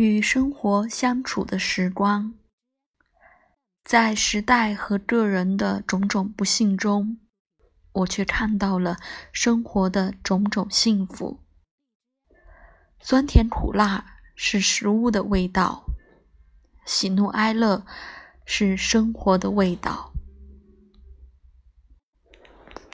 与生活相处的时光。在时代和个人的种种不幸中我却看到了生活的种种幸福。酸甜苦辣是食物的味道喜怒哀乐是生活的味道